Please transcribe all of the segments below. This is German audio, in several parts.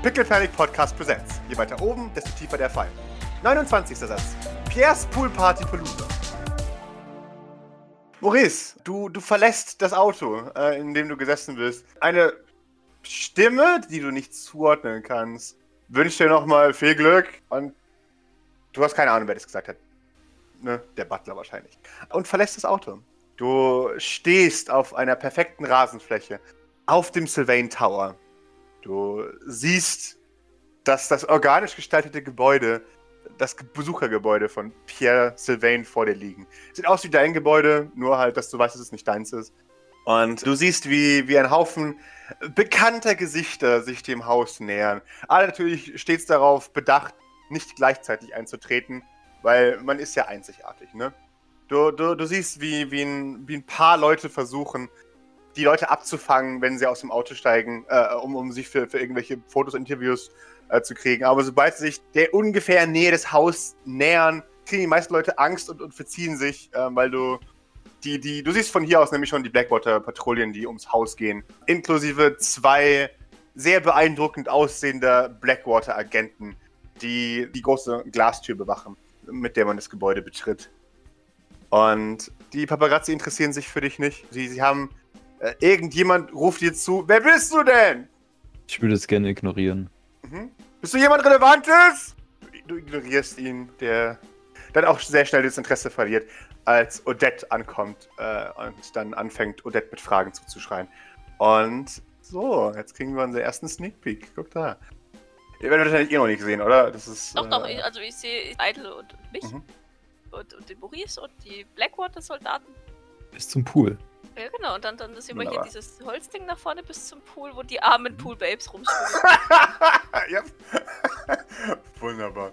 Pickle Panic Podcast Presents. Je weiter oben, desto tiefer der Fall. 29. Satz. Pierre's Pool Party Palooza. Maurice, du, du verlässt das Auto, äh, in dem du gesessen bist. Eine Stimme, die du nicht zuordnen kannst, wünscht dir nochmal viel Glück und du hast keine Ahnung, wer das gesagt hat. Ne? Der Butler wahrscheinlich. Und verlässt das Auto. Du stehst auf einer perfekten Rasenfläche auf dem Sylvain Tower. Du siehst, dass das organisch gestaltete Gebäude, das Besuchergebäude von Pierre Sylvain vor dir liegen. Sieht aus wie dein Gebäude, nur halt, dass du weißt, dass es nicht deins ist. Und du siehst, wie, wie ein Haufen bekannter Gesichter sich dem Haus nähern. Alle natürlich stets darauf bedacht, nicht gleichzeitig einzutreten, weil man ist ja einzigartig, ne? Du, du, du siehst, wie, wie, ein, wie ein paar Leute versuchen, die Leute abzufangen, wenn sie aus dem Auto steigen, äh, um, um sich für, für irgendwelche Fotos, Interviews äh, zu kriegen. Aber sobald sie sich der ungefähr Nähe des Hauses nähern, kriegen die meisten Leute Angst und, und verziehen sich, äh, weil du die, die, du siehst von hier aus nämlich schon die Blackwater-Patrouillen, die ums Haus gehen, inklusive zwei sehr beeindruckend aussehender Blackwater-Agenten, die die große Glastür bewachen, mit der man das Gebäude betritt. Und die Paparazzi interessieren sich für dich nicht. Sie, sie haben. Äh, irgendjemand ruft dir zu. Wer bist du denn? Ich würde es gerne ignorieren. Mhm. Bist du jemand Relevantes? Du, du ignorierst ihn, der dann auch sehr schnell das Interesse verliert, als Odette ankommt äh, und dann anfängt, Odette mit Fragen zuzuschreien. Und so, jetzt kriegen wir unseren ersten Sneak Peek. Guck da. Ihr werdet wahrscheinlich eh noch nicht gesehen, oder? Das ist. Doch, äh, doch, ich, also ich sehe Idle und, und mich Mhm. und, und den Maurice und die Blackwater-Soldaten. Bis zum Pool. Ja, genau, und dann, dann sehen wir hier dieses Holzding nach vorne bis zum Pool, wo die armen Mhm. Pool-Babes rumschwimmen. ja. Wunderbar.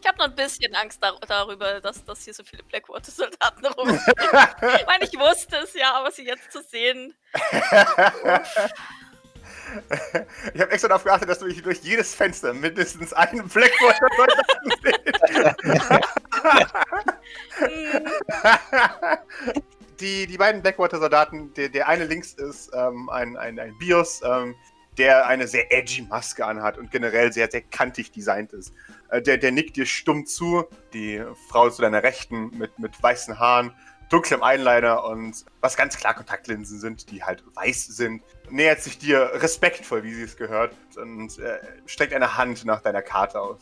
Ich habe noch ein bisschen Angst dar darüber, dass, dass hier so viele Blackwater-Soldaten rumschwimmen. ich meine, ich wusste es ja, aber sie jetzt zu sehen. Ich habe extra darauf geachtet, dass du hier durch jedes Fenster mindestens einen Blackwater-Soldaten siehst. Die, die beiden Blackwater-Soldaten, der, der eine links ist ähm, ein, ein, ein Bios, ähm, der eine sehr edgy Maske anhat und generell sehr, sehr kantig designt ist. Äh, der, der nickt dir stumm zu. Die Frau zu deiner Rechten mit, mit weißen Haaren, dunklem Eyeliner und was ganz klar Kontaktlinsen sind, die halt weiß sind, nähert sich dir respektvoll, wie sie es gehört, und äh, streckt eine Hand nach deiner Karte aus.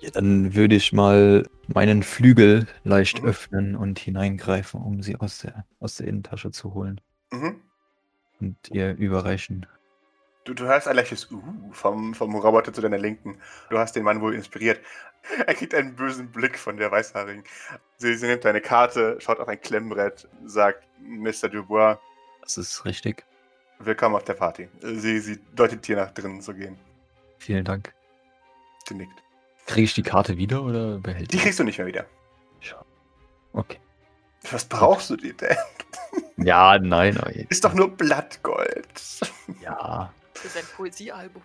Ja, dann würde ich mal meinen Flügel leicht Mhm. öffnen und hineingreifen, um sie aus der, aus der Innentasche zu holen Mhm. und ihr überreichen. Du, du hörst ein leichtes Uh vom, vom Roboter zu deiner Linken. Du hast den Mann wohl inspiriert. Er kriegt einen bösen Blick von der Weißhaarigen. Sie, sie nimmt deine Karte, schaut auf ein Klemmbrett, sagt Mr. Dubois, Das ist richtig. willkommen auf der Party. Sie, sie deutet dir nach drinnen zu gehen. Vielen Dank. Sie nickt. Kriege ich die Karte wieder oder behält Die kriegst du nicht mehr wieder. Schade. Okay. Was brauchst du dir denn? Ja, nein, jetzt- Ist doch nur Blattgold. Ja. für sein Poesiealbum.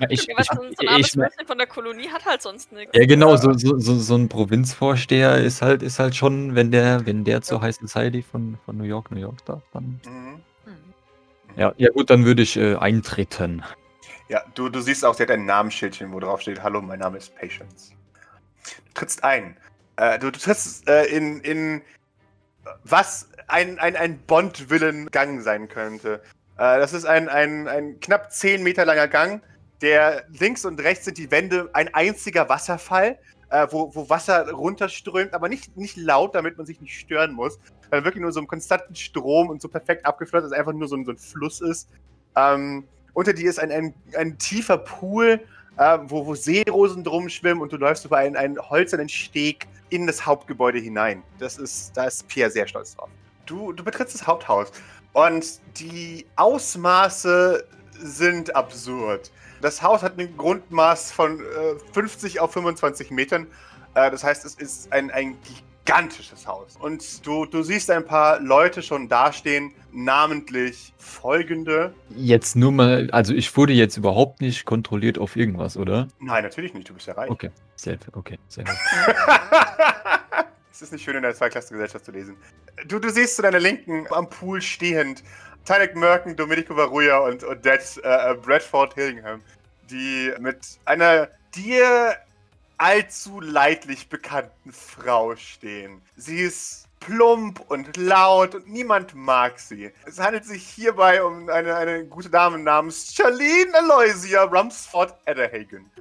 Ja, ich, Ja, was ich, so ein, ich, ich, von der Kolonie hat halt sonst nichts. ja, genau, so, so, so, so ein Provinzvorsteher ist halt, ist halt schon, wenn der, wenn der zur High Society von, von New York, New York darf, dann. Mhm. Hm. Ja, ja gut, dann würde ich äh, eintreten. Ja, du, du siehst auch, sie hat ein Namensschildchen, wo drauf steht, hallo, mein Name ist Patience. Du trittst ein. Äh, du, du trittst äh, in, in was ein, ein, ein Bond-Villen-Gang sein könnte. Äh, das ist ein, ein, ein knapp 10 Meter langer Gang, der links und rechts sind die Wände ein einziger Wasserfall, äh, wo, wo Wasser runterströmt, aber nicht, nicht laut, damit man sich nicht stören muss, weil wirklich nur so einen konstanten Strom und so perfekt abgeflossen, dass es einfach nur so ein, so ein Fluss ist. Ähm, unter dir ist ein, ein, ein tiefer Pool, äh, wo, wo Seerosen drum schwimmen und du läufst über einen, einen holzernen Steg in das Hauptgebäude hinein. Das ist, da ist Pierre sehr stolz drauf. Du, du betrittst das Haupthaus und die Ausmaße sind absurd. Das Haus hat ein Grundmaß von äh, 50 auf 25 Metern. Äh, das heißt, es ist ein, ein gigantisches Haus. Und du, du siehst ein paar Leute schon dastehen, namentlich folgende. Jetzt nur mal, also ich wurde jetzt überhaupt nicht kontrolliert auf irgendwas, oder? Nein, natürlich nicht, du bist ja reich. Okay, sehr, okay, sehr gut. Es ist nicht schön, in der Zweiklassengesellschaft zu lesen. Du, du siehst zu deiner Linken am Pool stehend Tyler Merken, Domenico Varuja und Odette äh, Bradford Hillingham, die mit einer dir allzu leidlich bekannten Frau stehen. Sie ist plump und laut und niemand mag sie. Es handelt sich hierbei um eine, eine gute Dame namens Charlene Aloysia Rumsford Edderhagen.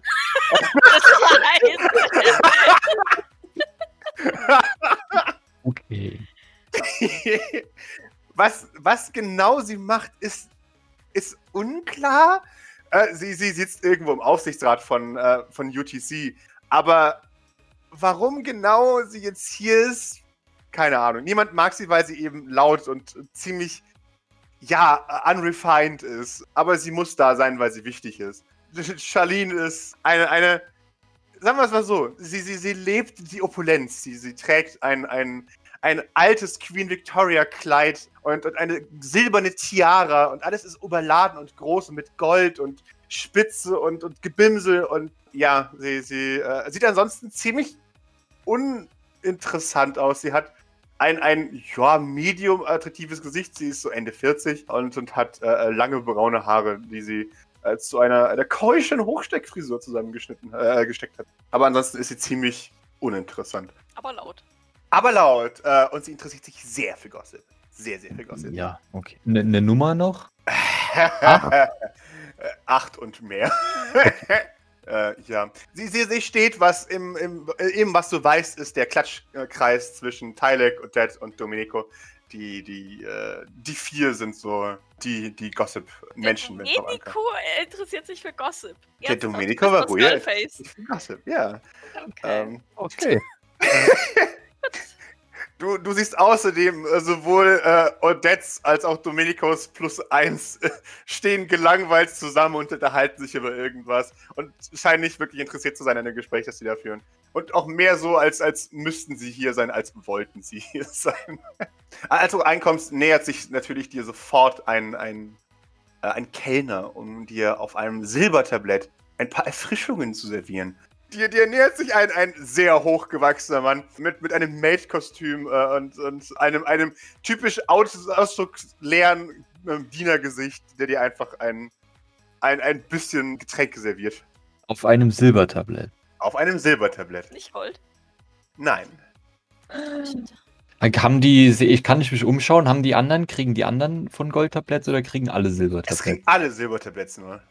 Okay. was, was genau sie macht, ist, ist unklar. Äh, sie, sie sitzt irgendwo im Aufsichtsrat von, äh, von UTC. Aber warum genau sie jetzt hier ist, keine Ahnung. Niemand mag sie, weil sie eben laut und ziemlich, ja, unrefined ist. Aber sie muss da sein, weil sie wichtig ist. Charlene ist eine, eine sagen wir es mal so, sie, sie, sie lebt die Opulenz. Sie, sie trägt ein, ein, ein altes Queen Victoria Kleid und, und eine silberne Tiara und alles ist überladen und groß und mit Gold und Spitze und, und Gebimsel und ja, sie, sie äh, sieht ansonsten ziemlich uninteressant aus. Sie hat ein, ein ja, medium attraktives Gesicht. Sie ist so Ende 40 und, und hat äh, lange braune Haare, die sie äh, zu einer, einer keuschen Hochsteckfrisur zusammengeschnitten äh, gesteckt hat. Aber ansonsten ist sie ziemlich uninteressant. Aber laut. Aber laut. Äh, und sie interessiert sich sehr für Gossip. Sehr, sehr für Gossip. Ja, okay. Eine ne Nummer noch? Acht und mehr. Äh, ja. Sie, sie, sie steht, was im, im, eben was du weißt, ist der Klatschkreis zwischen Tylek und Dad und Domenico. Die, die, äh, die vier sind so die, die Gossip-Menschen. Der Domenico interessiert sich für Gossip. Der Domenico war ruhig. Gossip, ja. Okay. Ähm, okay. Du, du siehst außerdem äh, sowohl äh, Odettes als auch Domenicos plus eins äh, stehen gelangweilt zusammen und unterhalten sich über irgendwas und scheinen nicht wirklich interessiert zu sein an dem Gespräch, das sie da führen. Und auch mehr so, als, als müssten sie hier sein, als wollten sie hier sein. als du reinkommst, nähert sich natürlich dir sofort ein, ein, äh, ein Kellner, um dir auf einem Silbertablett ein paar Erfrischungen zu servieren. Dir, dir nähert sich ein, ein sehr hochgewachsener Mann mit, mit einem Maid-Kostüm äh, und, und einem, einem typisch aus, ausdrucksleeren äh, Dienergesicht, der dir einfach ein, ein, ein bisschen Getränke serviert. Auf einem Silbertablett. Auf einem Silbertablett. Nicht Gold? Nein. Haben die, ich kann nicht mich umschauen, haben die anderen, kriegen die anderen von Goldtabletts oder kriegen alle Silbertabletts? Es kriegen alle Silbertabletts nur.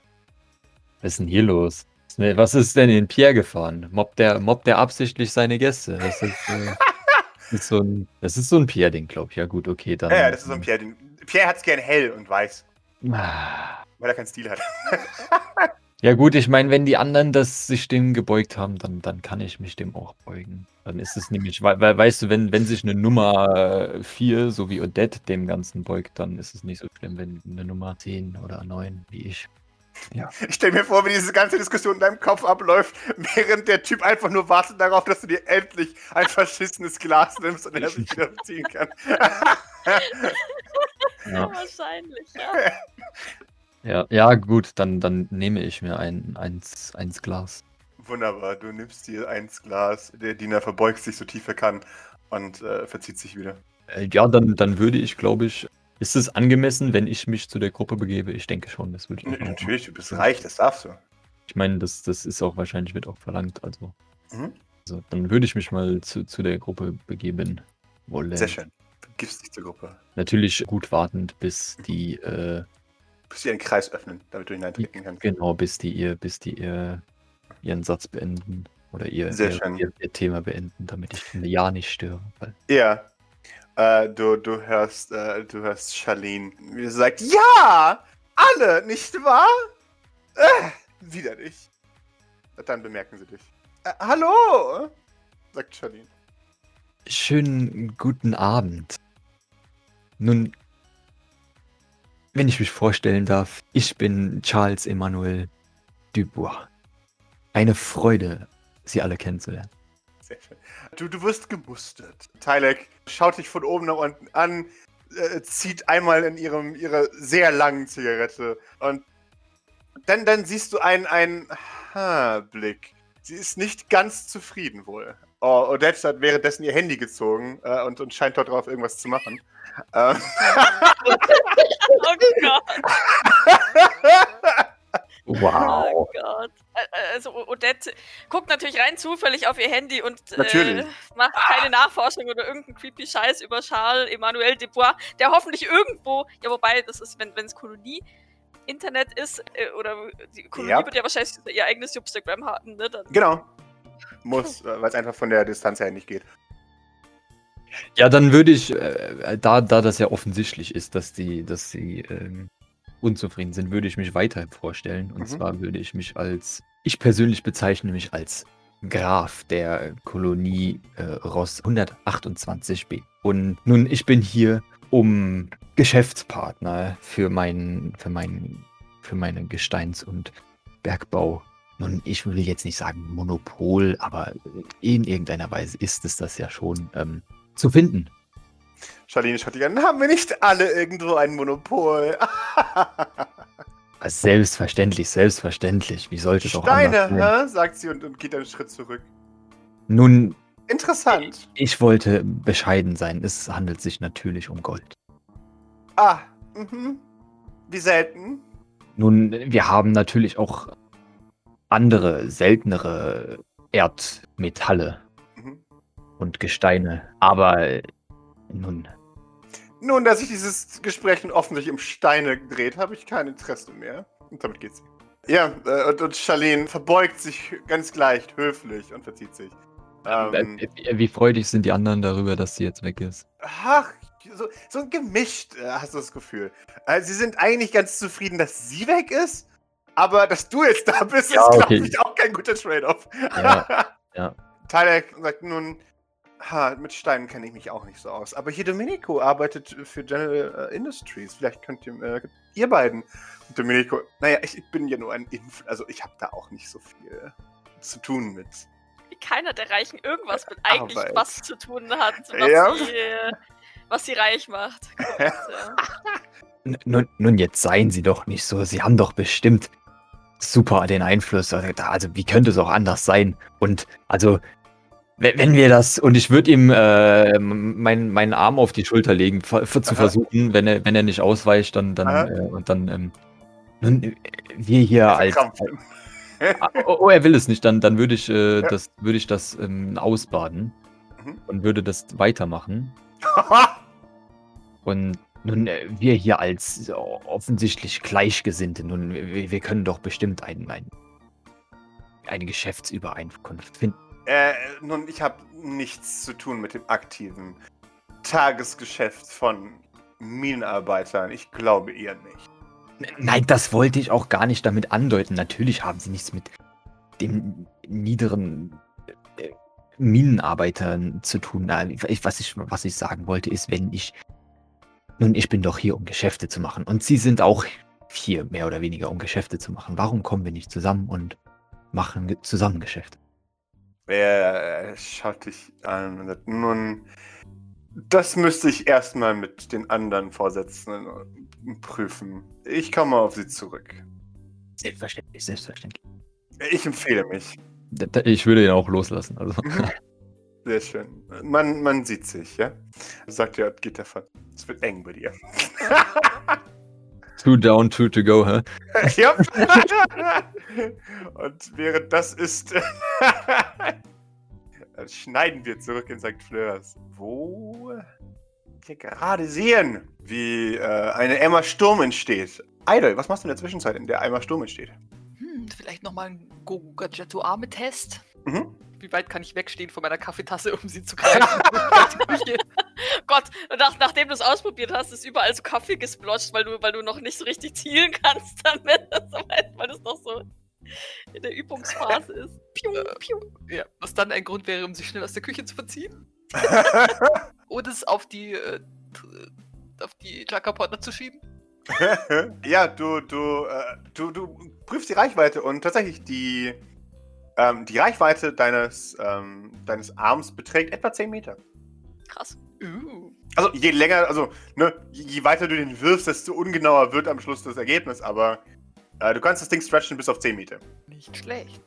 Was ist denn hier los? Was ist denn in Pierre gefahren? Mobbt der, mobbt der absichtlich seine Gäste? Das ist, äh, ist so ein, das ist so ein Pierre-Ding, glaube ich. Ja, gut, okay. Dann, ja, ja, das ist so ein Pierre-Ding. Pierre hat es gern hell und weiß. Ah. Weil er keinen Stil hat. ja, gut, ich meine, wenn die anderen das sich dem gebeugt haben, dann, dann kann ich mich dem auch beugen. Dann ist es nämlich, weil, weil weißt du, wenn, wenn sich eine Nummer 4, so wie Odette, dem Ganzen beugt, dann ist es nicht so schlimm, wenn eine Nummer 10 oder 9, wie ich, ja. Ich stelle mir vor, wie diese ganze Diskussion in deinem Kopf abläuft, während der Typ einfach nur wartet darauf, dass du dir endlich ein verschissenes Glas nimmst und er sich wieder ziehen kann. ja. Wahrscheinlich, ja. Ja, ja gut, dann, dann nehme ich mir ein eins, eins Glas. Wunderbar, du nimmst dir eins Glas, der Diener verbeugt sich so tief er kann und äh, verzieht sich wieder. Äh, ja, dann, dann würde ich, glaube ich, ist es angemessen, wenn ich mich zu der Gruppe begebe? Ich denke schon, das würde ich. Nee, natürlich, du bist reich, das darfst du. Ich meine, das, das ist auch wahrscheinlich, wird auch verlangt. Also, mhm. also dann würde ich mich mal zu, zu der Gruppe begeben wollen. Sehr schön. Du gibst dich zur Gruppe. Natürlich gut wartend, bis die. Äh, bis sie einen Kreis öffnen, damit du hineintreten kannst. Genau, bis die ihr, bis die ihr ihren Satz beenden. Oder ihr, ihr, ihr, ihr, Thema beenden, damit ich ja nicht störe. ja, äh, du, du hörst, äh, du hörst Charlene, wie sie sagt, ja, alle, nicht wahr? Äh, wieder dich. Dann bemerken sie dich. Äh, hallo, sagt Charlene. Schönen guten Abend. Nun, wenn ich mich vorstellen darf, ich bin Charles Emmanuel Dubois. Eine Freude, Sie alle kennenzulernen. Sehr schön. Du, du wirst gemustert. Tylek schaut dich von oben nach unten an, äh, zieht einmal in ihrem, ihrer sehr langen Zigarette und dann, dann siehst du einen, einen Blick. Sie ist nicht ganz zufrieden wohl. Oh, Odette hat währenddessen ihr Handy gezogen äh, und, und scheint dort drauf irgendwas zu machen. Ähm, Oh Gott. Wow. Oh Gott. Also Odette guckt natürlich rein zufällig auf ihr Handy und Natürlich. Äh, macht keine Nachforschung oder irgendeinen creepy Scheiß über Charles Emmanuel Desbois, der hoffentlich irgendwo, ja wobei, das ist, wenn es Kolonie Internet ist, äh, oder die Kolonie Ja. wird ja wahrscheinlich ihr eigenes Instagram haben, ne? Dann, genau. Muss, äh, weil es einfach von der Distanz her nicht geht. Ja, dann würde ich, äh, da, da das ja offensichtlich ist, dass die, dass sie ähm, unzufrieden sind, würde ich mich weiter vorstellen. Und Mhm. zwar würde ich mich als, ich persönlich bezeichne mich als Graf der Kolonie äh, Ross 128b. Und nun, ich bin hier, um Geschäftspartner für meinen, für meinen, für meinen Gesteins- und Bergbau. Nun, ich will jetzt nicht sagen Monopol, aber in irgendeiner Weise ist es das ja schon ähm, zu finden. Charlene schaut dich an. Haben wir nicht alle irgendwo ein Monopol? Also selbstverständlich, selbstverständlich. Wie sollte es auch anders Steine, sein? hä? sagt sie und, und geht einen Schritt zurück. Nun, Interessant. ich wollte bescheiden sein. Es handelt sich natürlich um Gold. Ah, mhm. Wie selten. Nun, wir haben natürlich auch andere, seltenere Erdmetalle Mhm. und Gesteine. Aber nun, Nun, dass sich dieses Gespräch nun offensichtlich um Steine dreht, habe ich kein Interesse mehr. Und damit geht's. Ja, äh, und, und Charlene verbeugt sich ganz leicht, höflich und verzieht sich. Ähm, äh, wie- wie freudig sind die anderen darüber, dass sie jetzt weg ist? ach, so, so gemischt, äh, hast du das Gefühl. Äh, sie sind eigentlich ganz zufrieden, dass sie weg ist, aber dass du jetzt da bist, Ja, ist, glaube okay. ich, auch kein guter Trade-off. Ja, ja. Tyler sagt nun, ha, mit Steinen kenne ich mich auch nicht so aus. Aber hier Domenico arbeitet für General äh, Industries. Vielleicht könnt ihr, äh, ihr beiden. Und Domenico, naja, ich, ich bin ja nur ein Inf, also ich habe da auch nicht so viel zu tun mit. wie keiner der Reichen irgendwas mit eigentlich Arbeit. was zu tun hat, was, Ja. sie, äh, was sie reich macht. Ja. Nun, nun, jetzt seien Sie doch nicht so. Sie haben doch bestimmt super den Einfluss. Also, also wie könnte es auch anders sein? Und also, wenn wir das, und ich würde ihm äh, meinen meinen Arm auf die Schulter legen, ver- zu Aha. versuchen, wenn er, wenn er nicht ausweicht, dann, dann, äh, und dann, ähm, nun, wir hier als. Ah, Oh, oh, er will es nicht, dann, dann würde ich, äh, Ja. das, würde ich das ähm, ausbaden Mhm. und würde das weitermachen. Und nun, äh, wir hier als äh, offensichtlich Gleichgesinnte, nun, wir, wir können doch bestimmt ein, ein, eine Geschäftsübereinkunft finden. Äh, nun, ich habe nichts zu tun mit dem aktiven Tagesgeschäft von Minenarbeitern. Ich glaube eher nicht. Nein, das wollte ich auch gar nicht damit andeuten. Natürlich haben sie nichts mit den niederen äh, Minenarbeitern zu tun. Was ich, was ich sagen wollte, ist, wenn ich. Nun, ich bin doch hier, um Geschäfte zu machen. Und Sie sind auch hier, mehr oder weniger, um Geschäfte zu machen. Warum kommen wir nicht zusammen und machen zusammen Geschäfte? Er schaut dich an und sagt, nun, das müsste ich erstmal mit den anderen Vorsitzenden prüfen. Ich komme auf sie zurück. Selbstverständlich, selbstverständlich. Ich empfehle mich. Ich würde ihn auch loslassen. Also. Sehr schön. Man, man sieht sich, ja? Sagt und geht davon. Es wird eng bei dir. two down, two to go, hä? ja. und während das ist, schneiden wir zurück in St. Fleurs, wo wir gerade sehen, wie äh, eine Emma Sturm entsteht. Idol, was machst du in der Zwischenzeit, in der Emma Sturm entsteht? Hm, vielleicht nochmal ein Gogu Gadgetto Arme-Test. Mhm. Wie weit kann ich wegstehen von meiner Kaffeetasse, um sie zu greifen? Gott, nach, nachdem du es ausprobiert hast, ist überall so Kaffee gesplotcht, weil du, weil du noch nicht so richtig zielen kannst damit, weil es noch so in der Übungsphase ist. Piu, Äh. piu. ja, was dann ein Grund wäre, um sich schnell aus der Küche zu verziehen. Und es auf die, äh, t- auf die Jackerportner zu schieben. ja, du, du, äh, du, du prüfst die Reichweite und tatsächlich die, ähm, die Reichweite deines, ähm, deines Arms beträgt etwa 10 Meter. Krass. Uh. Also je länger, also ne, je, weiter du den wirfst, desto ungenauer wird am Schluss das Ergebnis, aber äh, du kannst das Ding stretchen bis auf 10 Meter. Nicht schlecht.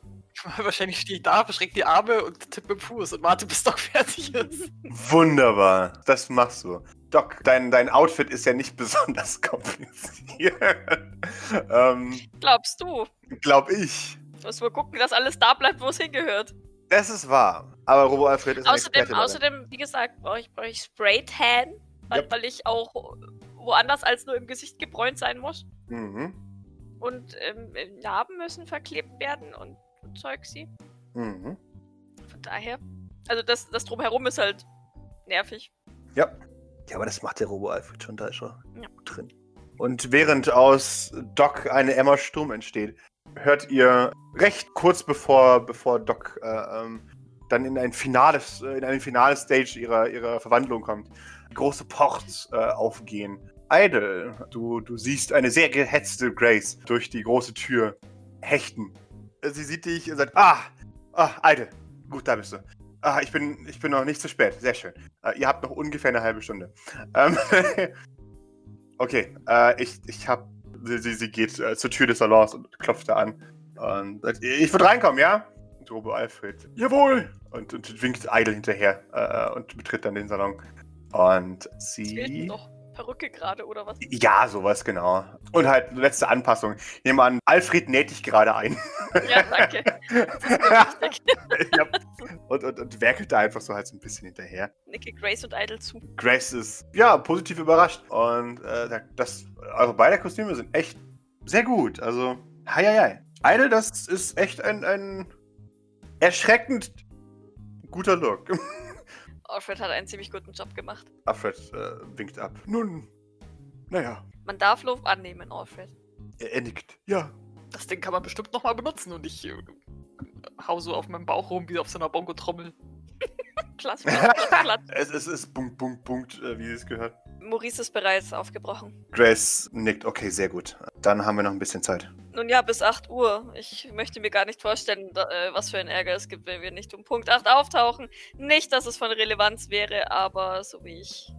Wahrscheinlich stehe ich da, verschränke die Arme und tippe mit dem Fuß und warte, bis Doc fertig ist. Wunderbar, das machst du. Doc, dein, dein Outfit ist ja nicht besonders kompliziert. ähm, Glaubst du? glaub ich. Muss mal gucken, dass alles da bleibt, wo es hingehört. Das ist wahr. Aber Robo Alfred ist ein Außerdem, Experte darin. außerdem, wie gesagt, brauche ich, brauch ich Spray-Tan, weil, Yep. weil ich auch woanders als nur im Gesicht gebräunt sein muss. Mhm. Und ähm, Narben müssen verklebt werden und, und Zeugsi. Mhm. Von daher. Also das, das drumherum ist halt nervig. Ja. Ja, aber das macht der Robo Alfred schon, da ist er Ja. drin. Und während aus Doc eine Emma Sturm entsteht, hört ihr recht kurz bevor, bevor Doc äh, ähm, dann in ein finales, äh, in eine finale Stage ihrer, ihrer Verwandlung kommt, große Port äh, aufgehen. Idle, du, du siehst eine sehr gehetzte Grace durch die große Tür hechten. Sie sieht dich und sagt, ah, ah, Idle, gut, da bist du. Ah, ich bin, ich bin noch nicht zu spät, sehr schön. Äh, ihr habt noch ungefähr eine halbe Stunde. Ähm, okay, äh, ich, ich hab. Sie, sie, sie geht äh, zur Tür des Salons und klopft da an. Und sagt, ich würde reinkommen, ja? Und Robo Alfred, jawohl! Und, und winkt Idle hinterher äh, und betritt dann den Salon. Und sie. noch Perücke gerade oder was? Ja, sowas, genau. Und halt letzte Anpassung. Ich nehme an, Alfred näht dich gerade ein. Ja, danke. Ja. und, und, und werkelt da einfach so halt so ein bisschen hinterher. Nicke Grace und Idle zu. Grace ist ja positiv überrascht und äh, sagt, das, eure beide Kostüme sind echt sehr gut. Also, hei, hei, hei. Idle, das ist echt ein, ein erschreckend guter Look. Alfred hat einen ziemlich guten Job gemacht. Alfred äh, winkt ab. Nun, naja, Man darf Lob annehmen, Alfred. er, er nickt. Ja, Das Ding kann man bestimmt nochmal benutzen und ich äh, hau so auf meinem Bauch rum wie auf so einer Bongo-Trommel. Klatsch, klatsch, klatsch. es, es ist Punkt, Punkt, Punkt, äh, wie es gehört. Maurice ist bereits aufgebrochen. Grace nickt. Okay, sehr gut. Dann haben wir noch ein bisschen Zeit. Nun ja, bis 8 Uhr. Ich möchte mir gar nicht vorstellen, äh, was für ein Ärger es gibt, wenn wir nicht um Punkt 8 auftauchen. Nicht, dass es von Relevanz wäre, aber so wie ich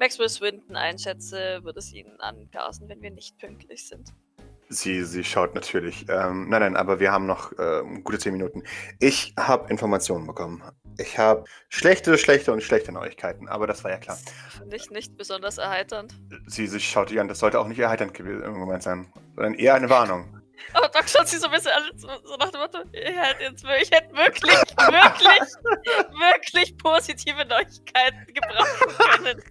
Maxwell Swinton einschätze, wird es ihnen angasen, wenn wir nicht pünktlich sind. Sie, sie schaut natürlich. Ähm, nein, nein, aber wir haben noch ähm, gute zehn Minuten. Ich habe Informationen bekommen. Ich habe schlechte, schlechte und schlechte Neuigkeiten, aber das war ja klar. Finde ich nicht besonders erheiternd. Sie, sie schaut dich an, das sollte auch nicht erheiternd gewesen im Moment sein, sondern eher eine Warnung. Aber Doc schaut sie so ein bisschen an, so, nach dem Motto, ich hätte, jetzt, ich hätte wirklich, wirklich, wirklich positive Neuigkeiten gebrauchen können.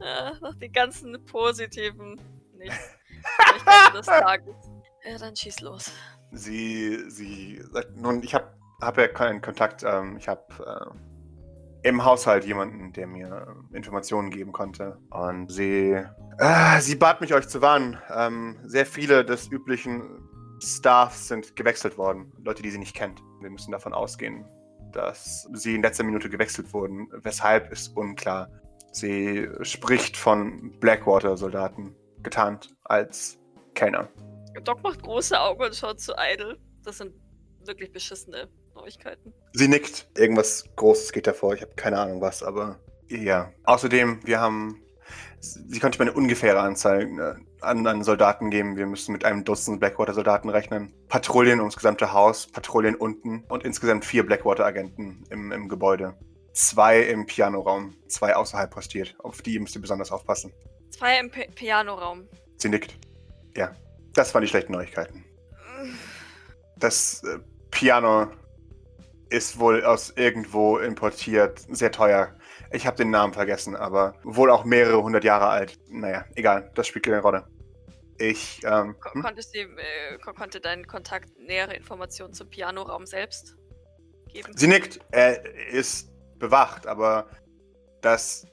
Ja, nach den ganzen positiven nicht. Des Tages. Ja, dann schieß los. Sie, sie sagt, nun, ich habe hab ja keinen Kontakt. Ähm, ich habe äh, im Haushalt jemanden, der mir äh, Informationen geben konnte. Und sie, äh, sie bat mich, euch zu warnen. Ähm, sehr viele des üblichen Staffs sind gewechselt worden. Leute, die sie nicht kennt. Wir müssen davon ausgehen, dass sie in letzter Minute gewechselt wurden. Weshalb ist unklar. Sie spricht von Blackwater-Soldaten, getarnt als Kellner. Doc macht große Augen und schaut zu Idle. Das sind wirklich beschissene Neuigkeiten. Sie nickt. Irgendwas Großes geht davor. Ich habe keine Ahnung was, aber ja. Außerdem, wir haben. Sie konnte mir eine ungefähre Anzahl äh, an, an Soldaten geben. Wir müssen mit einem Dutzend Blackwater-Soldaten rechnen. Patrouillen ums gesamte Haus, Patrouillen unten und insgesamt vier Blackwater-Agenten im, im Gebäude. Zwei im Pianoraum, zwei außerhalb postiert. Auf die müsst ihr besonders aufpassen. Zwei im Pi- Pianoraum. Sie nickt. Ja, das waren die schlechten Neuigkeiten. Das äh, Piano ist wohl aus irgendwo importiert, sehr teuer. Ich habe den Namen vergessen, aber wohl auch mehrere hundert Jahre alt. Naja, egal, das spielt keine Rolle. Ich, ähm, hm? konntest du, äh, ko konnte dein Kontakt nähere Informationen zum Pianoraum selbst geben? sie nickt. Er ist bewacht, aber das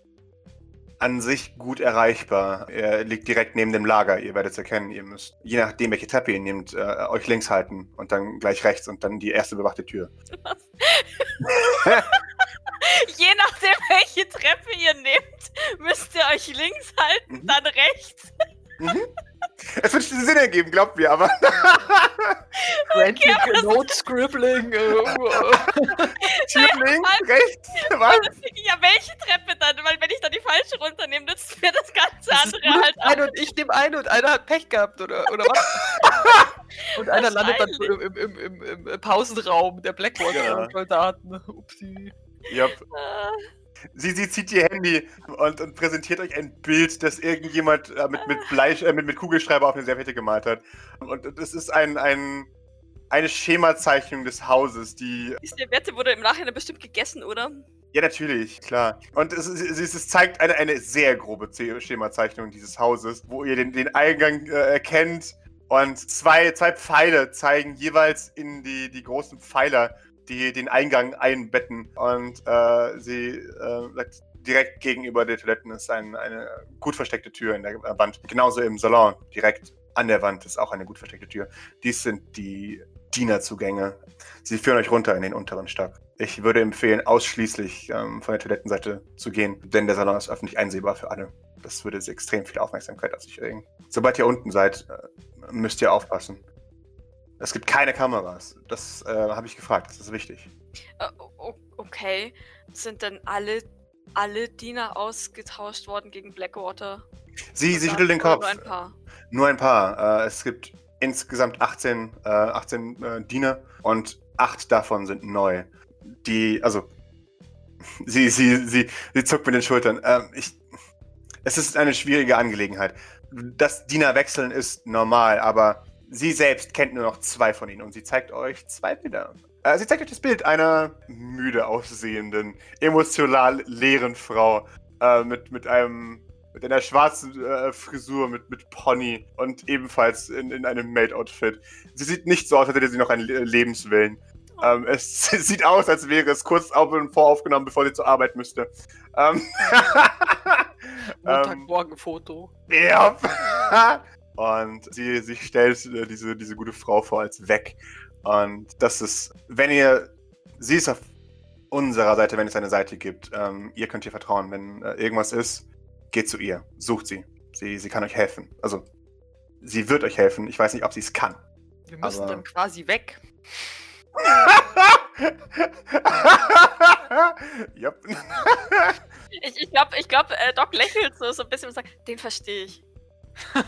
an sich gut erreichbar. Er liegt direkt neben dem Lager. Ihr werdet es erkennen. Ihr müsst, je nachdem, welche Treppe ihr nehmt, äh, euch links halten und dann gleich rechts und dann die erste bewachte Tür. Je nachdem, welche Treppe ihr nehmt, müsst ihr euch links halten, Mhm. dann rechts. Mhm. Es wird Sinn ergeben, glaubt mir, aber. Frantic Note Scribbling. Äh, uh, Tür links, rechts, was? Ja, welche Treppe dann? Weil wenn ich dann die falsche runternehme, nützt mir das ganze das andere halt ein und ich nehme eine und einer hat Pech gehabt, oder, oder was? Und einer landet dann im, im, im, im, im Pausenraum der Blackwater-Soldaten. Upsi. Yep. Äh, Sie, sie zieht ihr Handy und, und präsentiert euch ein Bild, das irgendjemand äh, mit, mit, Bleich, äh, mit, mit Kugelschreiber auf eine Serviette gemalt hat. Und es ist ein, ein, eine Schemazeichnung des Hauses, die. die Serviette wurde im Nachhinein bestimmt gegessen, oder? Ja, natürlich, klar. Und es, es, es, zeigt eine, eine sehr grobe Schemazeichnung dieses Hauses, wo ihr den, den Eingang äh, erkennt. Und zwei, zwei Pfeile zeigen jeweils in die, die großen Pfeiler, die den Eingang einbetten. Und äh, sie äh, sagt, direkt gegenüber der Toiletten ist ein, eine gut versteckte Tür in der äh, Wand. Genauso im Salon, direkt an der Wand ist auch eine gut versteckte Tür. Dies sind die Dienerzugänge. Sie führen euch runter in den unteren Stock. Ich würde empfehlen, ausschließlich ähm, von der Toilettenseite zu gehen, denn der Salon ist öffentlich einsehbar für alle. Das würde extrem viel Aufmerksamkeit auf sich regen. Sobald ihr unten seid, äh, müsst ihr aufpassen. Es gibt keine Kameras. Das äh, habe ich gefragt. Das ist wichtig. Äh, okay. Sind denn alle, alle Diener ausgetauscht worden gegen Blackwater? Sie, sie schüttelt den Kopf. Nur ein paar. Nur ein paar. Äh, es gibt insgesamt 18, äh, 18 äh, Diener und acht davon sind neu. Die, also, sie, sie, sie, sie zuckt mit den Schultern. Ähm, ich, es ist eine schwierige Angelegenheit. Das Dienerwechseln ist normal, aber sie selbst kennt nur noch zwei von ihnen und sie zeigt euch zwei Bilder. Äh, sie zeigt euch das Bild einer müde aussehenden, emotional leeren Frau äh, mit, mit einem mit einer schwarzen äh, Frisur, mit, mit Pony und ebenfalls in, in einem Maid-Outfit. Sie sieht nicht so aus, als hätte sie noch einen Le Lebenswillen. Ähm, es sieht aus, als wäre es kurz auf und voraufgenommen, bevor sie zur Arbeit müsste. Ähm, ähm, Montagmorgen-Foto. ja. Und sie, sie stellt äh, diese, diese gute Frau vor als weg. Und das ist, wenn ihr, sie ist auf unserer Seite, wenn es eine Seite gibt. Ähm, ihr könnt ihr vertrauen. Wenn äh, irgendwas ist, geht zu ihr. Sucht sie. sie. Sie kann euch helfen. Also, sie wird euch helfen. Ich weiß nicht, ob sie es kann. Wir müssen Aber- dann quasi weg. yep. Ich, ich glaube, ich glaub, äh, Doc lächelt so, so ein bisschen und sagt, den verstehe ich.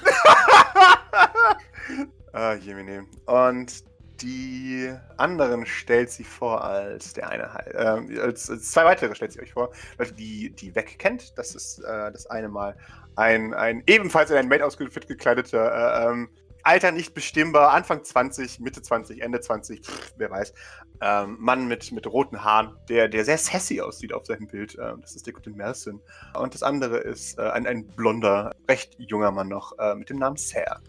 ah, Jemine. Und die anderen stellt sie vor als der eine. Ähm, als, als zwei weitere stellt sie euch vor. Leute, die, die weg kennt. Das ist äh, das eine Mal ein, ein ebenfalls in ein Maid-Outfit gekleideter, äh, ähm, Alter nicht bestimmbar, Anfang 20, Mitte 20, Ende 20, pff, wer weiß. Ähm, Mann mit, mit roten Haaren, der, der sehr sassy aussieht auf seinem Bild. Ähm, das ist der gute Mersin. Und das andere ist äh, ein, ein blonder, recht junger Mann noch äh, mit dem Namen Ser.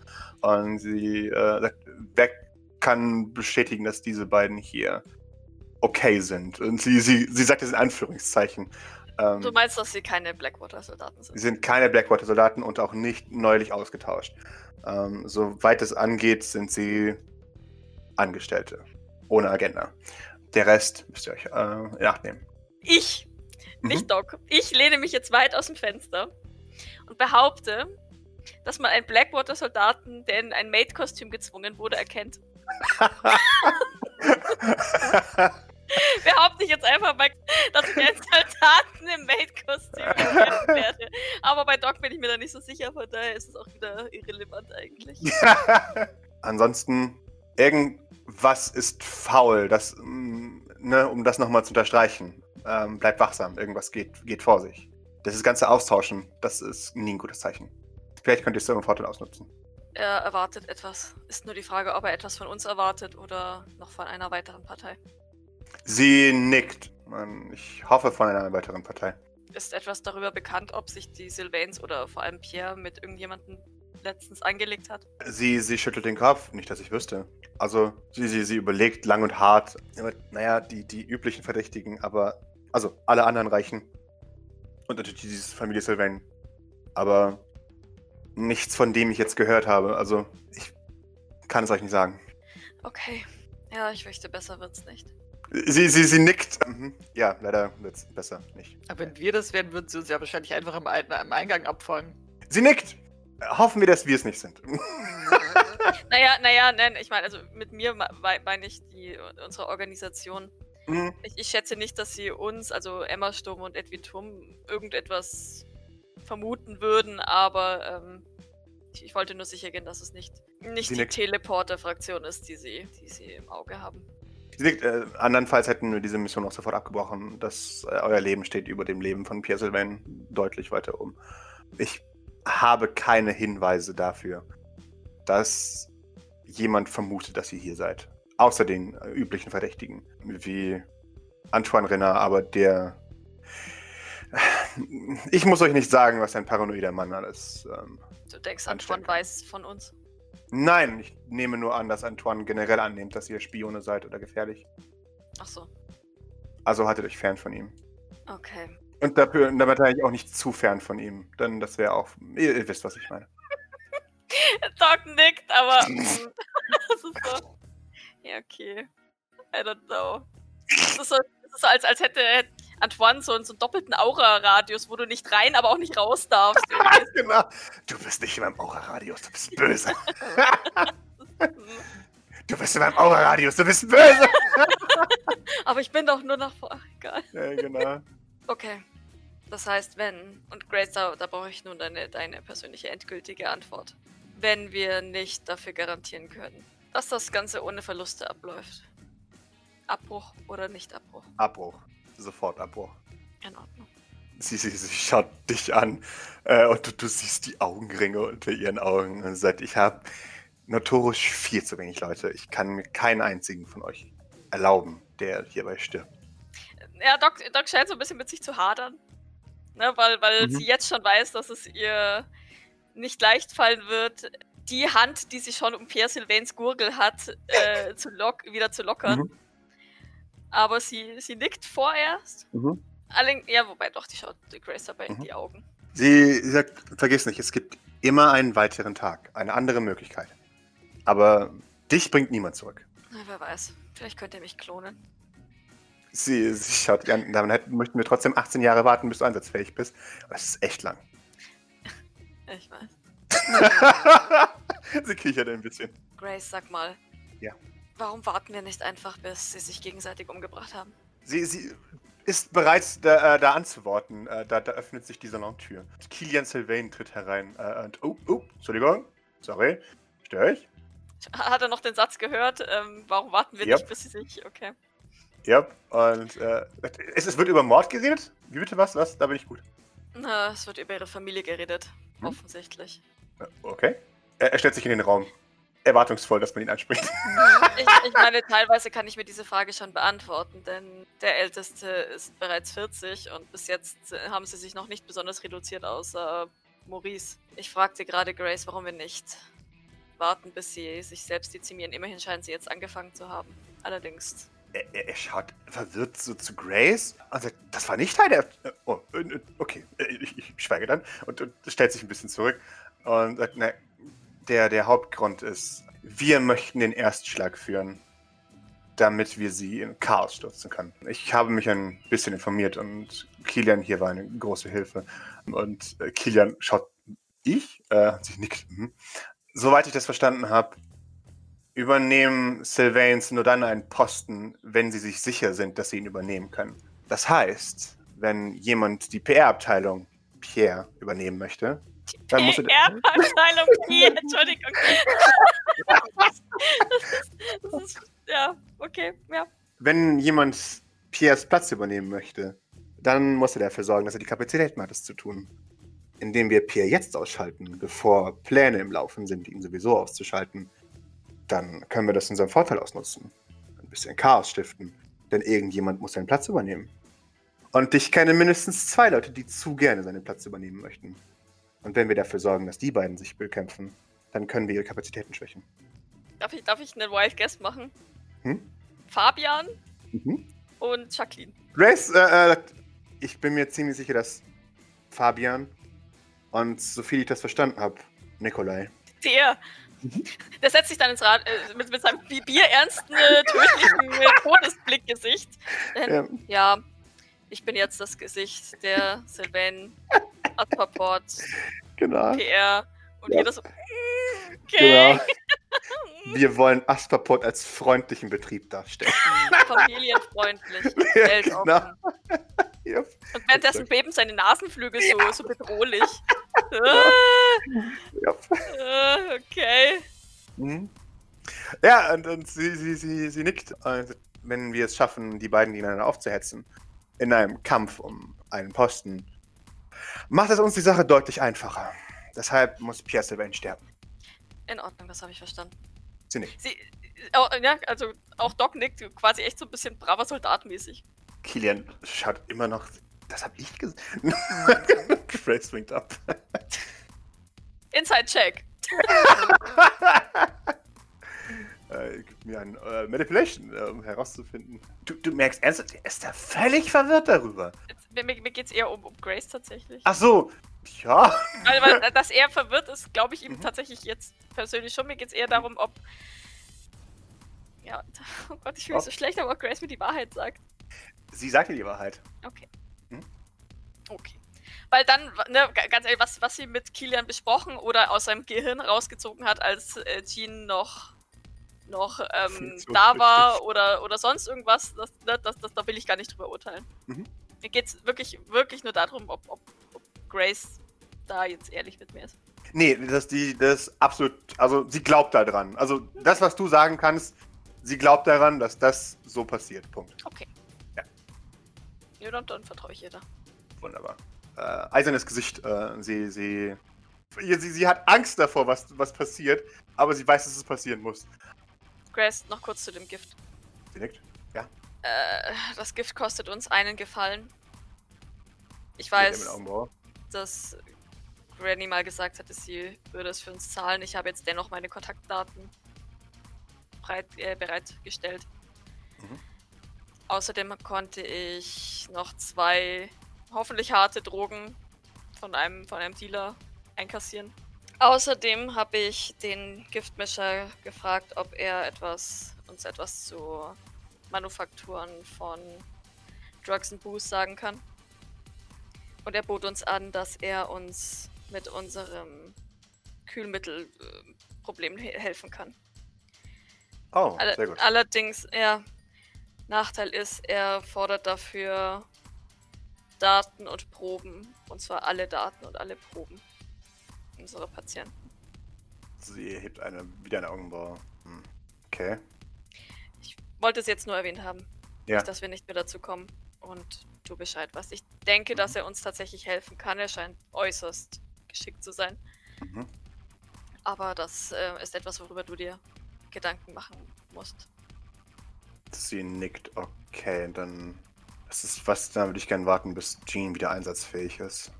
Und sie äh, sagt, wer kann bestätigen, dass diese beiden hier okay sind? Und sie, sie, sie sagt es in Anführungszeichen. Ähm, Du meinst, dass sie keine Blackwater-Soldaten Sie sind? sind keine Blackwater-Soldaten und auch nicht neulich ausgetauscht. Ähm, soweit es angeht, sind sie Angestellte. Ohne Agenda. Der Rest müsst ihr euch äh, in Acht nehmen. Ich, Mhm. nicht Doc, ich lehne mich jetzt weit aus dem Fenster und behaupte, dass man einen Blackwater-Soldaten, der in ein Maid-Kostüm gezwungen wurde, erkennt. Behaupte ich jetzt einfach mal, dass ich einen Soldaten im Maid-Kostüm werde. Aber bei Doc bin ich mir da nicht so sicher, von daher ist es auch wieder irrelevant eigentlich. Ansonsten, irgendwas ist faul, das, mm, ne, um das nochmal zu unterstreichen. Ähm, bleibt wachsam, irgendwas geht, geht vor sich. Das ganze Austauschen, das ist nie ein gutes Zeichen. Vielleicht könnt ihr es zu eurem Vorteil ausnutzen. Er erwartet etwas. Ist nur die Frage, ob er etwas von uns erwartet oder noch von einer weiteren Partei. Sie nickt. Ich hoffe von einer weiteren Partei. Ist etwas darüber bekannt, ob sich die Sylvains oder vor allem Pierre mit irgendjemandem letztens angelegt hat? Sie, sie schüttelt den Kopf, nicht, dass ich wüsste. Also, sie, sie, sie überlegt lang und hart. Naja, die, die üblichen Verdächtigen, aber. Also, alle anderen reichen. Und natürlich diese Familie Sylvain. Aber nichts, von dem ich jetzt gehört habe. Also, ich kann es euch nicht sagen. Okay. Ja, ich fürchte, besser wird's nicht. Sie, sie, sie nickt. Mhm. Ja, leider wird es besser nicht. Aber wenn wir das wären, würden sie uns ja wahrscheinlich einfach im, im Eingang abfangen. Sie nickt! Hoffen wir, dass wir es nicht sind. Naja, naja, nein, ich meine, also mit mir me- mei- meine ich die, unsere Organisation. Mhm. Ich, ich schätze nicht, dass sie uns, also Emma Sturm und Edwin Turm, irgendetwas vermuten würden, aber ähm, Ich, ich wollte nur sicher gehen, dass es nicht, nicht Sie die nickt. Teleporter-Fraktion ist, die sie, die sie im Auge haben. Liegt, äh, andernfalls hätten wir diese Mission auch sofort abgebrochen. Das, äh, euer Leben steht über dem Leben von Pierre Sylvain deutlich weiter oben. Ich habe keine Hinweise dafür, dass jemand vermutet, dass ihr hier seid. Außer den äh, üblichen Verdächtigen, wie Antoine Renard, aber der. Ich muss euch nicht sagen, was ein paranoider Mann alles. Ähm, Du denkst. Antoine weiß von uns. Nein, ich nehme nur an, dass Antoine generell annimmt, dass ihr Spione seid oder gefährlich. Ach so. Also haltet euch fern von ihm. Okay. Und dafür, damit eigentlich auch nicht zu fern von ihm. Denn das wäre auch. Ihr, ihr wisst, was ich meine. Doc nickt, aber. mm, das ist so. Ja, okay. I don't know. Das ist so, das ist so als, als hätte hätte Antoine so, so einen doppelten Aura-Radius, wo du nicht rein, aber auch nicht raus darfst. genau. Du bist nicht in meinem Aura-Radius, du bist böse. du bist in meinem Aura-Radius, du bist böse. aber ich bin doch nur nach vor. Ach, egal. ja, genau. Okay. Das heißt, wenn, und Grace, da, da brauche ich nun deine, deine persönliche endgültige Antwort. Wenn wir nicht dafür garantieren können, dass das Ganze ohne Verluste abläuft. Abbruch oder nicht Abbruch? Abbruch. Sofort Abbruch. In Ordnung. Sie, sie, sie schaut dich an äh, und du, du siehst die Augenringe unter ihren Augen und sagt, ich habe notorisch viel zu wenig Leute. Ich kann mir keinen einzigen von euch erlauben, der hierbei stirbt. Ja, Doc, Doc scheint so ein bisschen mit sich zu hadern. Ne, weil weil Mhm. sie jetzt schon weiß, dass es ihr nicht leicht fallen wird, die Hand, die sie schon um Pierre Sylvains Gurgel hat, äh, zu lock wieder zu lockern. Mhm. Aber sie, sie nickt vorerst. Mhm. Allerdings, ja, wobei doch, die schaut Grace dabei in Mhm. die Augen. Sie sagt, vergiss nicht, es gibt immer einen weiteren Tag, eine andere Möglichkeit. Aber dich bringt niemand zurück. Na, wer weiß. Vielleicht könnt ihr mich klonen. Sie, sie schaut dann hätten- möchten wir trotzdem 18 Jahre warten, bis du einsatzfähig bist. Aber Das ist echt lang. Ich weiß. sie kichert ein bisschen. Grace, sag mal. Ja. Warum warten wir nicht einfach, bis sie sich gegenseitig umgebracht haben? Sie, sie ist bereit, da, äh, da anzuworten. Äh, da, da öffnet sich die Salontür. Kilian Sylvain tritt herein. Äh, und, oh, oh, Entschuldigung. Sorry. Störe ich? Hat er noch den Satz gehört? Ähm, warum warten wir Yep. nicht, bis sie sich. Okay. Ja. Und äh, es, es wird über Mord geredet? Wie bitte was? Was? Da bin ich gut. Na, es wird über ihre Familie geredet. Hm? Offensichtlich. Äh, Okay. Er, er stellt sich in den Raum. Erwartungsvoll, dass man ihn anspricht. Ich, ich meine, teilweise kann ich mir diese Frage schon beantworten, denn der Älteste ist bereits 40 und bis jetzt äh, haben sie sich noch nicht besonders reduziert, außer Maurice. Ich fragte gerade Grace, warum wir nicht warten, bis sie sich selbst dezimieren. Immerhin scheinen sie jetzt angefangen zu haben. Allerdings. Er, er, er schaut verwirrt so zu Grace und sagt, das war nicht Teil der... äh, Oh, äh, okay, ich, ich schweige dann und, und stellt sich ein bisschen zurück und sagt, ne, der, der Hauptgrund ist, wir möchten den Erstschlag führen, damit wir sie in Chaos stürzen können. Ich habe mich ein bisschen informiert und Kilian hier war eine große Hilfe. Und äh, Kilian schaut, ich? Äh, sie nickt. mhm. Soweit ich das verstanden habe, übernehmen Sylvains nur dann einen Posten, wenn sie sich sicher sind, dass sie ihn übernehmen können. Das heißt, wenn jemand die PR-Abteilung Pierre übernehmen möchte, er. PR-Abteilung hier, Entschuldigung. das, ist, das ist. Ja, okay, ja. Wenn jemand Pierres Platz übernehmen möchte, dann muss er dafür sorgen, dass er die Kapazitäten hat, das zu tun. Indem wir Pierre jetzt ausschalten, bevor Pläne im Laufen sind, ihn sowieso auszuschalten, dann können wir das in unserem Vorteil ausnutzen. Ein bisschen Chaos stiften. Denn irgendjemand muss seinen Platz übernehmen. Und ich kenne mindestens zwei Leute, die zu gerne seinen Platz übernehmen möchten. Und wenn wir dafür sorgen, dass die beiden sich bekämpfen, dann können wir ihre Kapazitäten schwächen. Darf ich, darf ich einen Wild Guess machen? Hm? Fabian Mhm. und Jacqueline. Grace, äh, äh, ich bin mir ziemlich sicher, dass Fabian und soviel ich das verstanden habe, Nikolai. Der. Der setzt sich dann ins Rad äh, mit, mit seinem bi- bierernsten, äh, tödlichen äh, Todesblickgesicht. Denn, Ähm, ja, ich bin jetzt das Gesicht der Sylvain Adpaport genau. PR und Ja. jeder so. Okay. genau. Wir wollen Asperport als freundlichen Betrieb darstellen. Familienfreundlich. Ja, weltoffen. genau. Yep. Und währenddessen beben seine Nasenflügel so, so bedrohlich. Äh, Ja. äh, okay. Mhm. Ja, und, und sie, sie, sie, sie nickt. Und wenn wir es schaffen, die beiden gegeneinander aufzuhetzen, in einem Kampf um einen Posten, macht es uns die Sache deutlich einfacher. Deshalb muss Pierre Sylvain sterben. In Ordnung, das habe ich verstanden. Sie nickt. Sie, oh, ja, also auch Doc nickt quasi echt so ein bisschen braver Soldatmäßig. Kilian schaut immer noch. Das hab ich gesagt. Grace winkt ab. Inside Check. äh, gib mir ein äh, Manipulation, äh, um herauszufinden. Du, du merkst ernsthaft, er ist da völlig verwirrt darüber. Mir mir geht es eher um, um Grace tatsächlich. Ach so, ja. Weil, weil dass er verwirrt ist, glaube ich ihm Mhm. tatsächlich jetzt persönlich schon. Mir geht es eher darum, ob. Ja, oh Gott, ich fühle mich so schlecht, aber ob Grace mir die Wahrheit sagt. Sie sagt dir die Wahrheit. Okay. Hm? Okay. Weil dann, ne, ga- ganz ehrlich, was, was sie mit Kilian besprochen oder aus seinem Gehirn rausgezogen hat, als äh, Jean noch, noch ähm, da war oder, oder sonst irgendwas, das, ne, das, das, da will ich gar nicht drüber urteilen. Mhm. Mir geht es wirklich, wirklich nur darum, ob, ob, ob Grace da jetzt ehrlich mit mir ist. Nee, das die das absolut, also sie glaubt da dran. Also das, was du sagen kannst, sie glaubt daran, dass das so passiert. Punkt. Okay. Ja. Ja, dann, dann vertraue ich ihr da. Wunderbar. Äh, eisernes Gesicht. Äh, sie, sie, sie, sie hat Angst davor, was, was passiert, aber sie weiß, dass es passieren muss. Grace, noch kurz zu dem Gift. Sie nickt. Äh, das Gift kostet uns einen Gefallen. Ich weiß, dass Granny mal gesagt hatte, sie würde es für uns zahlen. Ich habe jetzt dennoch meine Kontaktdaten breit, äh, bereitgestellt. Mhm. Außerdem konnte ich noch zwei hoffentlich harte Drogen von einem, von einem Dealer einkassieren. Außerdem habe ich den Giftmischer gefragt, ob er etwas, uns etwas zu Manufakturen von Drugs and Booze sagen kann. Und er bot uns an, dass er uns mit unserem Kühlmittelproblem he helfen kann. Oh, Alle sehr gut. allerdings, ja, Nachteil ist, er fordert dafür Daten und Proben. Und zwar alle Daten und alle Proben unserer Patienten. Sie hebt eine, wieder eine Augenbraue. Hm. Okay. Ich wollte es jetzt nur erwähnt haben. Ja. Nicht, dass wir nicht mehr dazu kommen. Und du Bescheid weißt. Ich denke, dass er uns tatsächlich helfen kann. Er scheint äußerst geschickt zu sein. Mhm. Aber das äh, ist etwas, worüber du dir Gedanken machen musst. Sie nickt. Okay, dann. Ist was, da würde ich gerne warten, bis Jean wieder einsatzfähig ist.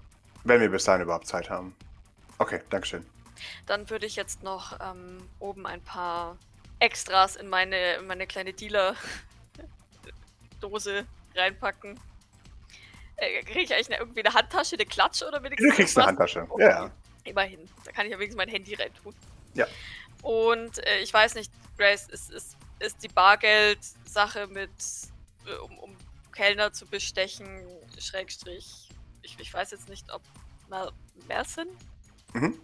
Wenn wir bis dahin überhaupt Zeit haben. Okay, Dankeschön. Dann würde ich jetzt noch ähm, oben ein paar Extras in meine, in meine kleine Dealer-Dose reinpacken. Äh, Kriege ich eigentlich eine, irgendwie eine Handtasche, eine Klatsche oder wenigstens? Du kriegst eine? Handtasche. Okay. Ja. Immerhin. Da kann ich ja wenigstens mein Handy reintun. Ja. Und äh, ich weiß nicht, Grace, ist, ist, ist die Bargeld-Sache mit, äh, um, um Kellner zu bestechen, Schrägstrich. Ich, ich weiß jetzt nicht, ob mal mehr sind. Mhm.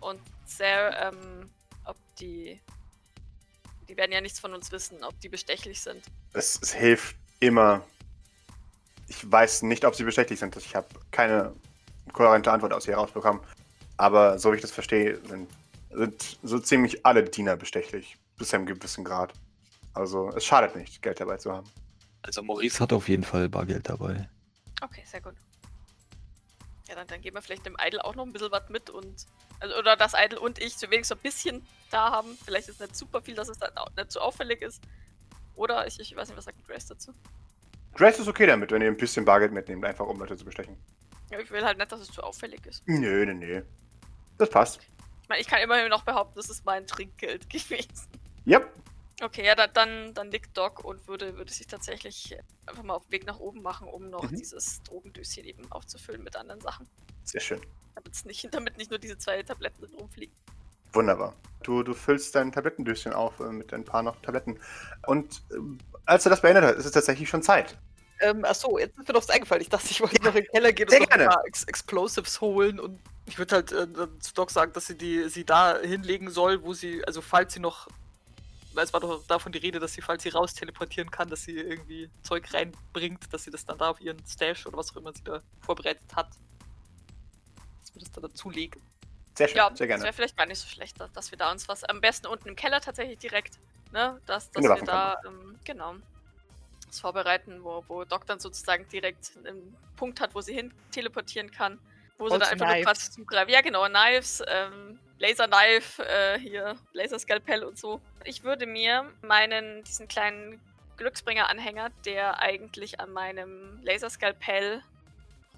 Und sehr, ähm, ob die. Die werden ja nichts von uns wissen, ob die bestechlich sind. Es, es hilft immer. Ich weiß nicht, ob sie bestechlich sind. Ich habe keine kohärente Antwort aus ihr herausbekommen. Aber so wie ich das verstehe, sind, sind so ziemlich alle Diener bestechlich. Bis zu einem gewissen Grad. Also es schadet nicht, Geld dabei zu haben. Also Maurice hat auf jeden Fall Bargeld dabei. Okay, sehr gut. Ja, dann, dann geben wir vielleicht dem Idol auch noch ein bisschen was mit und. Also, oder das Idol und ich wenigstens so ein bisschen da haben. Vielleicht ist nicht super viel, dass es dann auch nicht so auffällig ist. Oder ich, ich weiß nicht, was sagt Grace dazu? Grace ist okay damit, wenn ihr ein bisschen Bargeld mitnehmt, einfach um Leute zu bestechen. Ja, ich will halt nicht, dass es zu auffällig ist. Nö, nö, nö. Das passt. Ich meine, ich kann immerhin noch behaupten, das ist mein Trinkgeld gewesen. Yep. Okay, ja, da, dann, dann nickt Doc und würde, würde sich tatsächlich einfach mal auf den Weg nach oben machen, um noch Mhm. dieses Drogendöschen eben aufzufüllen mit anderen Sachen. Sehr schön. Damit's nicht, damit nicht nur diese zwei Tabletten rumfliegen. Wunderbar. Du, du füllst dein Tablettendöschen auf äh, mit ein paar noch Tabletten. Und ähm, als du das beendet hast, ist es tatsächlich schon Zeit. Ähm, achso, jetzt ist mir noch was eingefallen. Ich dachte, ich wollte noch in den Keller gehen und noch ein gerne. paar Ex Explosives holen und ich würde halt äh, dann zu Doc sagen, dass sie die sie da hinlegen soll, wo sie, also falls sie noch, es war doch davon die Rede, dass sie, falls sie raus teleportieren kann, dass sie irgendwie Zeug reinbringt, dass sie das dann da auf ihren Stash oder was auch immer sie da vorbereitet hat. wir das da dazulegen. Sehr schön, Ja, sehr das gerne. wäre vielleicht gar nicht so schlecht, dass, dass wir da uns was am besten unten im Keller tatsächlich direkt, ne, dass, dass wir da, ähm, genau, das vorbereiten, wo, wo Doc dann sozusagen direkt einen Punkt hat, wo sie hin teleportieren kann, wo sie Und dann einfach nur quasi zugreifen. Ja, genau, Knives, ähm, Laser Knife, äh, hier, Laserskalpell und so. Ich würde mir meinen, diesen kleinen Glücksbringer-Anhänger, der eigentlich an meinem Laserskalpell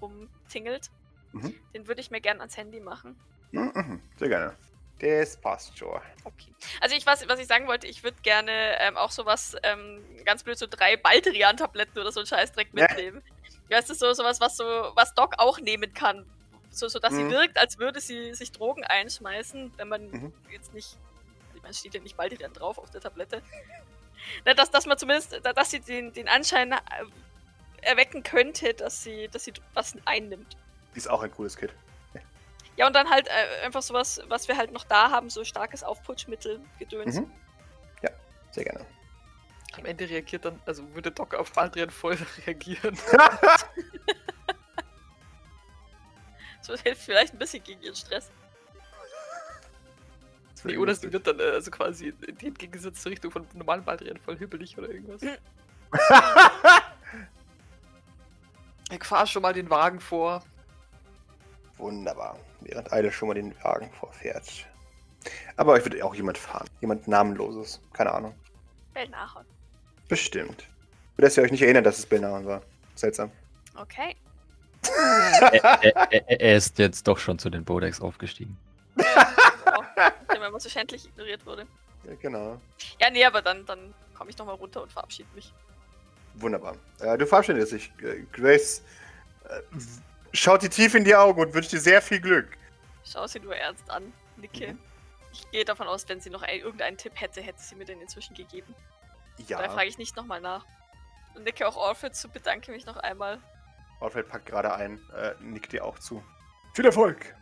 rumtingelt, Mhm. den würde ich mir gern ans Handy machen. Mhm, mhm, sehr gerne. Das passt schon. Okay. Also ich was, was ich sagen wollte, ich würde gerne ähm, auch sowas, ähm, ganz blöd, so drei Baldrian-Tabletten oder so einen Scheißdreck Ja. mitnehmen. Weißt du, so sowas, was so, was Doc auch nehmen kann. So, so dass Mhm. sie wirkt, als würde sie sich Drogen einschmeißen, wenn man Mhm. jetzt nicht. Ich meine, steht ja nicht Baldrian drauf auf der Tablette. Na, dass, dass man zumindest, da- dass sie den, den Anschein äh, erwecken könnte, dass sie, dass sie was einnimmt. Die ist auch ein cooles Kit. Ja, und dann halt äh, einfach sowas, was wir halt noch da haben, so starkes Aufputschmittel, Gedöns. Mhm. Ja, sehr gerne. Am Ende reagiert dann, also würde Doc auf Adrian voll reagieren. So hilft vielleicht ein bisschen gegen ihren Stress. Das wird Nee, oder lustig. sie wird dann äh, also quasi in die entgegengesetzte Richtung von normalen Baldrian voll hübbelig oder irgendwas. Mhm. Ich fahr schon mal den Wagen vor. Wunderbar. Während Eile schon mal den Wagen vorfährt. Aber euch wird auch jemand fahren. Jemand Namenloses. Keine Ahnung. Bellnachon. Bestimmt. Dass ihr euch nicht erinnert, dass es Belnahon war. Seltsam. Okay. er, er, er- ist jetzt doch schon zu den Bodex aufgestiegen. Wow. Nachdem er mal so schändlich ignoriert wurde. Ja, genau. Ja, nee, aber dann, dann komme ich nochmal runter und verabschiede mich. Wunderbar. Äh, du verabschiedest dich. Grace äh, schaut dir tief in die Augen und wünscht dir sehr viel Glück. Schau sie nur ernst an, nicke. Mhm. Ich gehe davon aus, wenn sie noch ein, irgendeinen Tipp hätte, hätte sie mir den inzwischen gegeben. Da Ja. frage ich nicht nochmal nach. Und nicke auch Orphe zu, bedanke mich noch einmal. Alfred packt gerade ein. Äh, nickt dir auch zu. Viel Erfolg.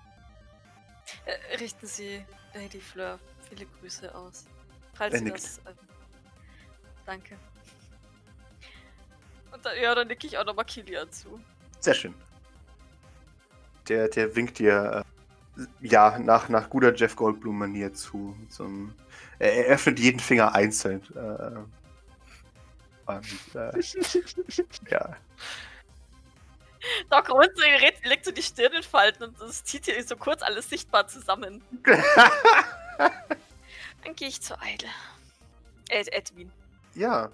Äh, richten Sie Lady Fleur viele Grüße aus. Falls Er Sie nickt. das. ähm, danke. Und dann, ja, dann nicke ich auch nochmal Kilian zu. Sehr schön. Der, der winkt dir, äh, ja, nach, nach guter Jeff Goldblum-Manier zu. er, er öffnet jeden Finger einzeln. Äh, und, äh, ja. Doc so, legt, so die Stirn in Falten und es zieht hier so kurz alles sichtbar zusammen. Dann gehe ich zu Idle. Ed Edwin. ja.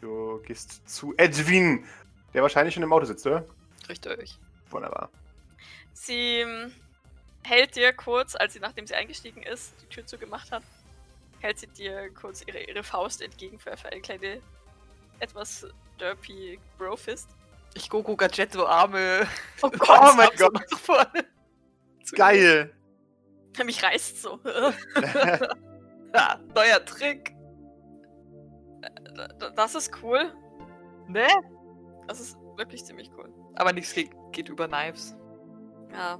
Du gehst zu Edwin, der wahrscheinlich schon im Auto sitzt, oder? Richtig. Wunderbar. Sie ähm, hält dir kurz, als sie, nachdem sie eingestiegen ist, die Tür zugemacht hat, hält sie dir kurz ihre, ihre Faust entgegen für, für eine kleine, etwas derpy Brofist. Ich Gogo Gadgetto Arme. Oh Oh mein so Gott. nach vorne. Geil! Mich reißt so. Ja, neuer Trick. D- Das ist cool. Ne? Das ist wirklich ziemlich cool. Aber nichts geht, geht über Knives. Ja.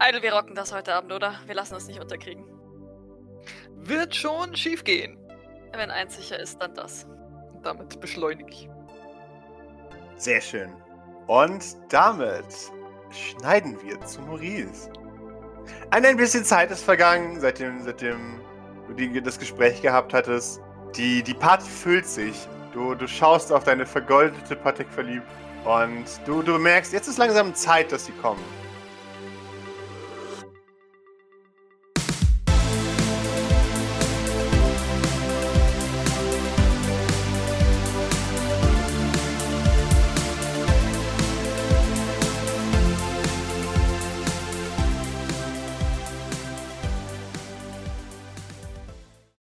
Idle, wir rocken das heute Abend, oder? Wir lassen uns nicht unterkriegen. Wird schon schief gehen. Wenn eins sicher ist, dann das. Und damit beschleunige ich. Sehr schön. Und damit schneiden wir zu Maurice. Ein, ein bisschen Zeit ist vergangen, seitdem, seitdem du das Gespräch gehabt hattest. Die, die Party füllt sich. Du, du schaust auf deine vergoldete Patek verliebt und du, du merkst, jetzt ist langsam Zeit, dass sie kommen.